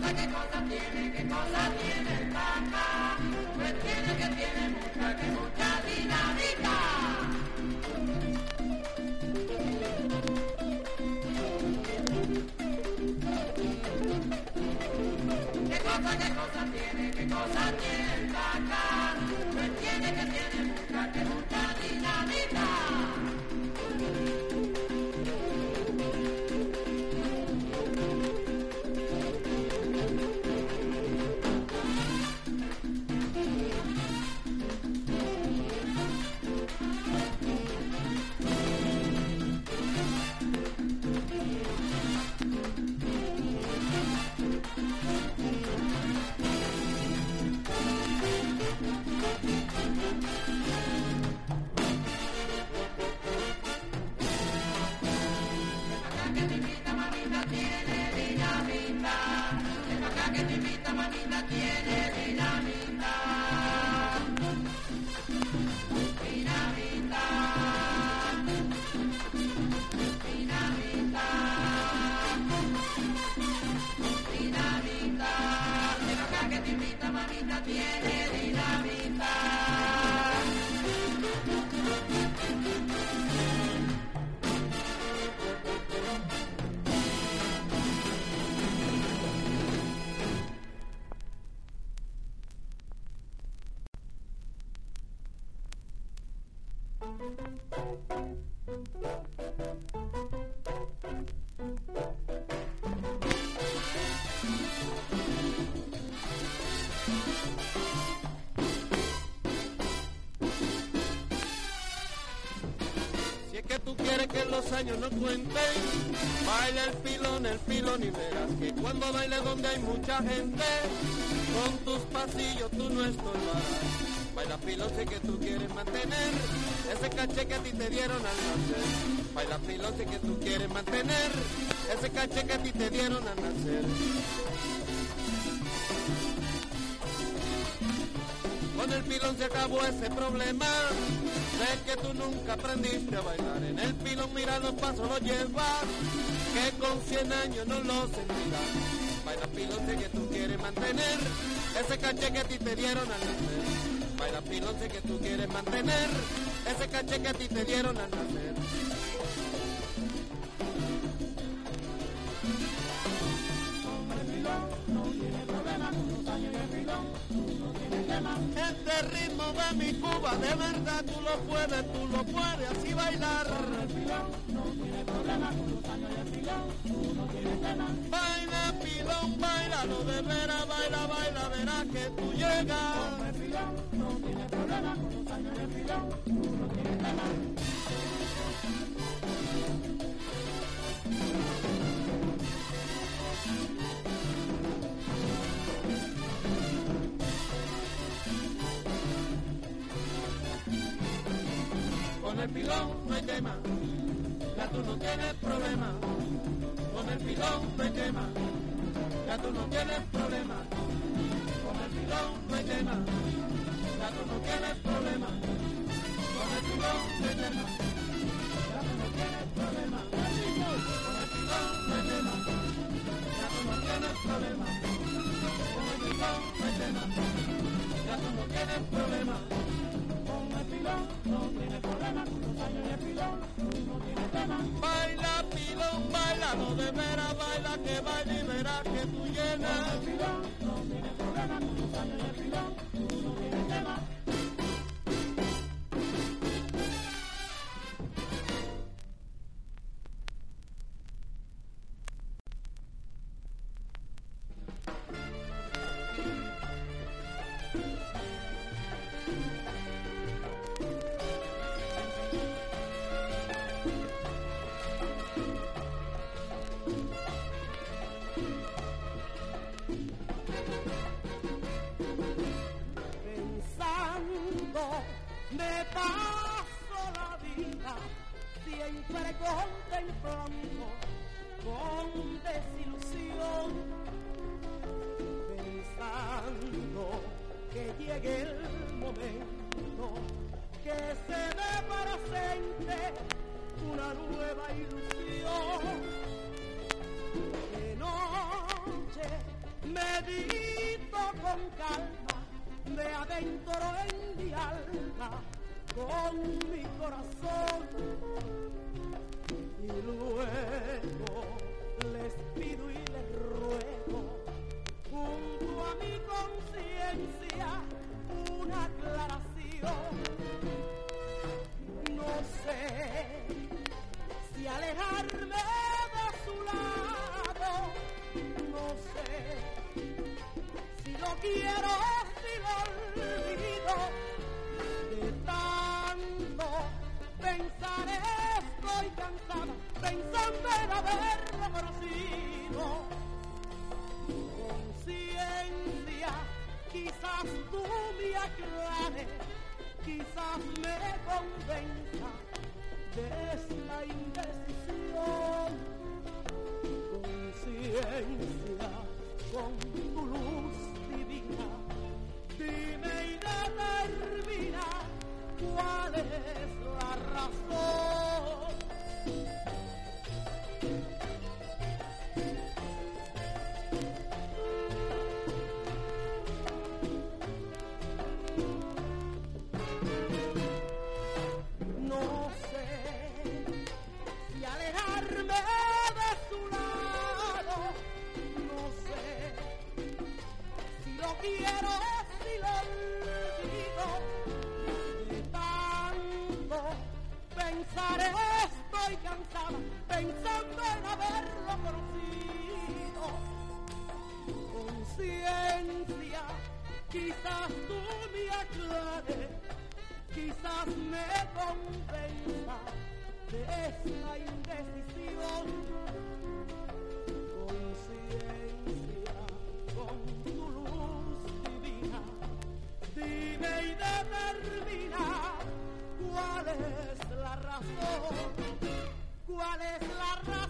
cosa, qué cosa tiene, qué cosa tiene el tanga. Pues tiene que tiene mucha, que mucha dinámica. Qué cosa, qué cosa tiene, qué cosa tiene. Yeah. Baila el pilón, el pilón y verás que cuando baile donde hay mucha gente, con tus pasillos tú no estorbarás. Baila sé que tú quieres mantener ese caché que a ti te dieron al nacer. Baila sé que tú quieres mantener ese caché que a ti te dieron al nacer. Con el pilón se acabó ese problema. Sé que tú nunca aprendiste a bailar. En el pilón mira los pasos los llevas. Que con 100 años no lo sentirás. Baila pilón sé que tú quieres mantener ese caché que a ti te dieron al nacer. Baila pilón sé que tú quieres mantener ese caché que a ti te dieron al nacer. Este ritmo de mi Cuba, de verdad tú lo puedes, tú lo puedes así bailar. Baila pilón, baila lo de vera, baila, baila, verás que tú llegas. problema, con los años de pilón, uno tiene tema. Con el pilón no hay tema, ya tú no tienes problema. Con el pilón no hay tema, ya tú no tienes problema. Con el pilón no hay tema, ya tú no tienes problema. Con el pilón no hay tema, ya tú no tienes problema. Con el pilón no hay ya tú no tienes problema. Ya tú no tienes problema. Con el pilón no tiene problema, con. Baila pilón, baila, no de veras, baila que baila y verás que tú llenas. Pilón no tiene problema, con los años de pilón, no tiene tema. Quiero, olvido, de tanto pensar estoy cansada, pensando en haberlo conocido. Conciencia, quizás tú me aclares, quizás me convenza de esta indecisión. Conciencia, con tu luz dime y determina cuál es la razón. Conciencia, quizás tú me aclares quizás me convenza de esta indecisión. Conciencia, con tu luz divina, dime y determina cuál es la razón, cuál es la razón.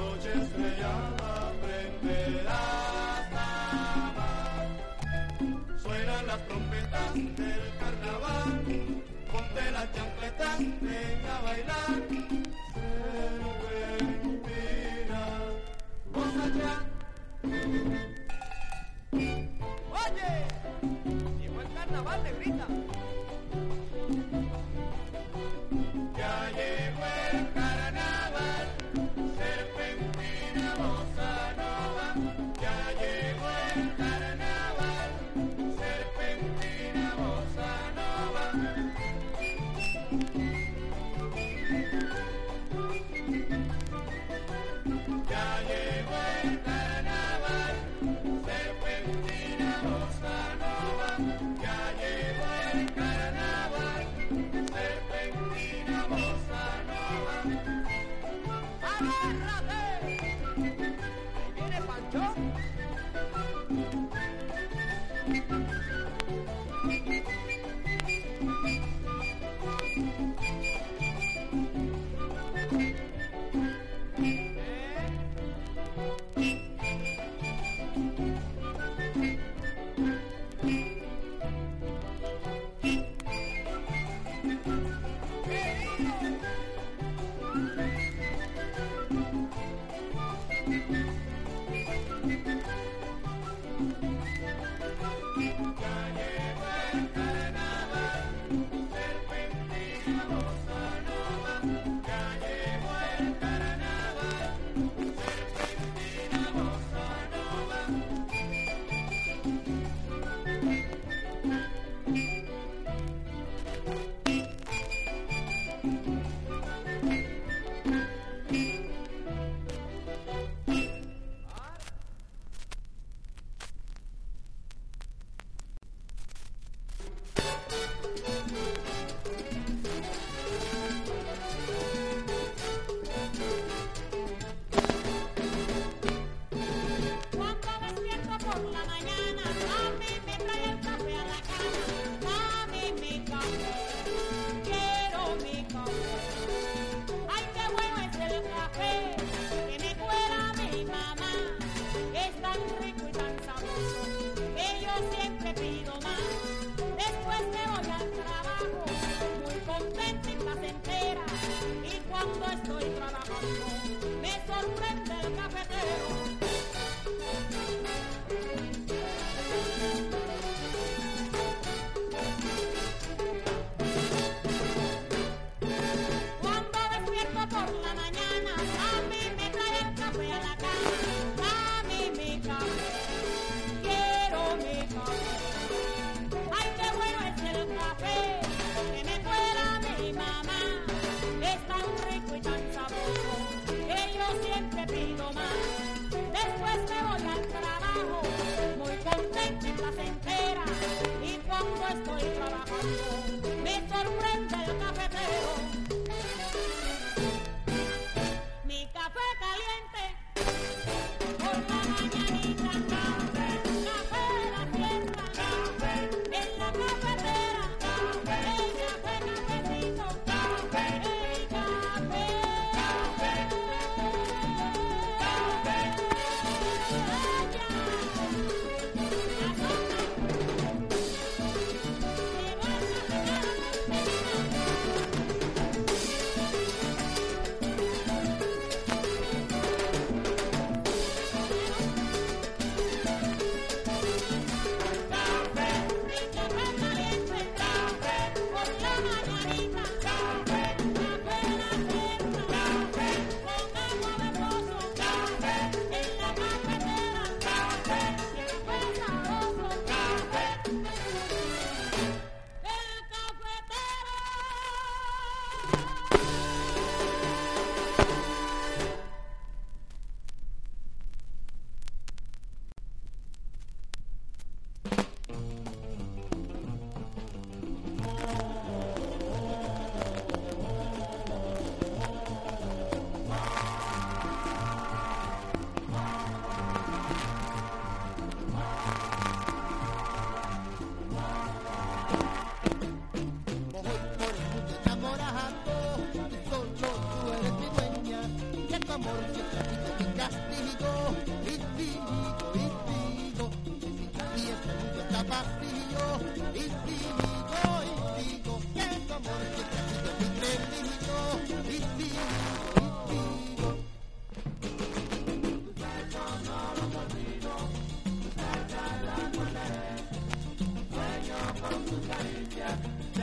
noche estrellada prenderás amar. Suenan las trompetas del carnaval, ponte las chancletas, venga a bailar. Serpentina, goza ya. Thank you.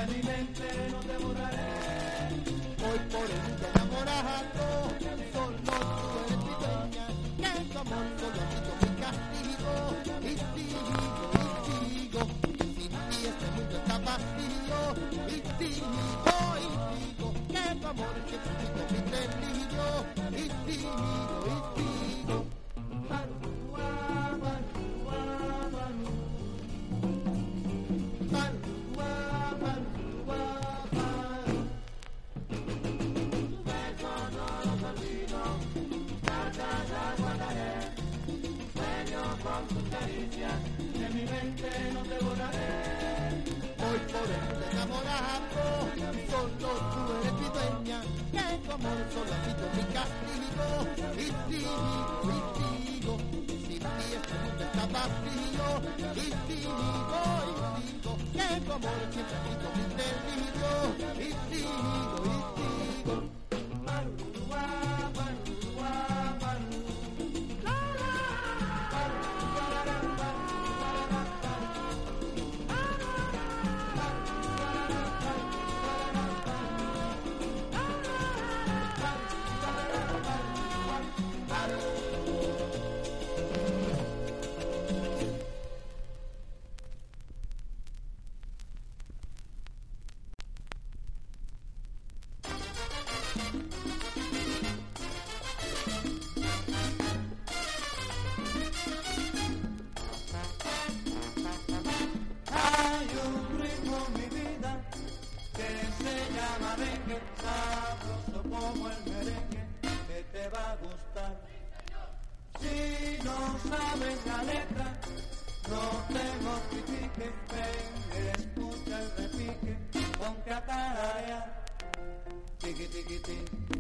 Alimenten. tu amor siempre mi delirio, mi delirio. ticky ticky tick.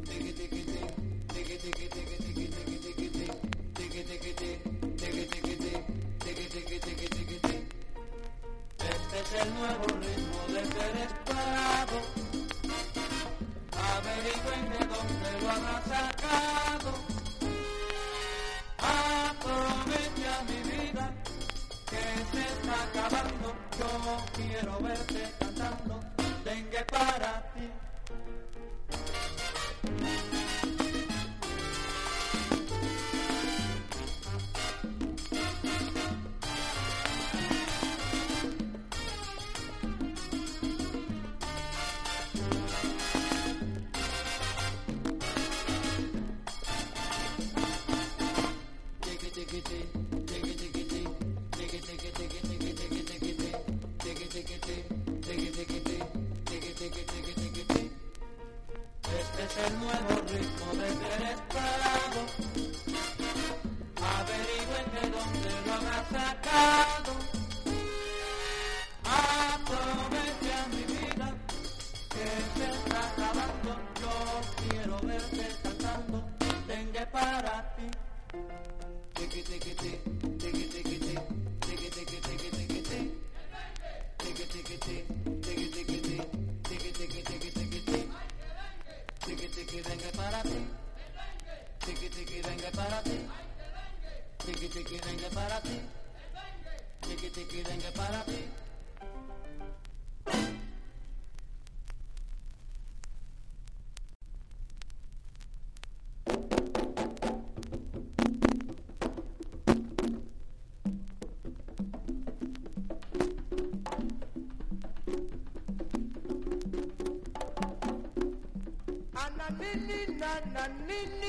na nini?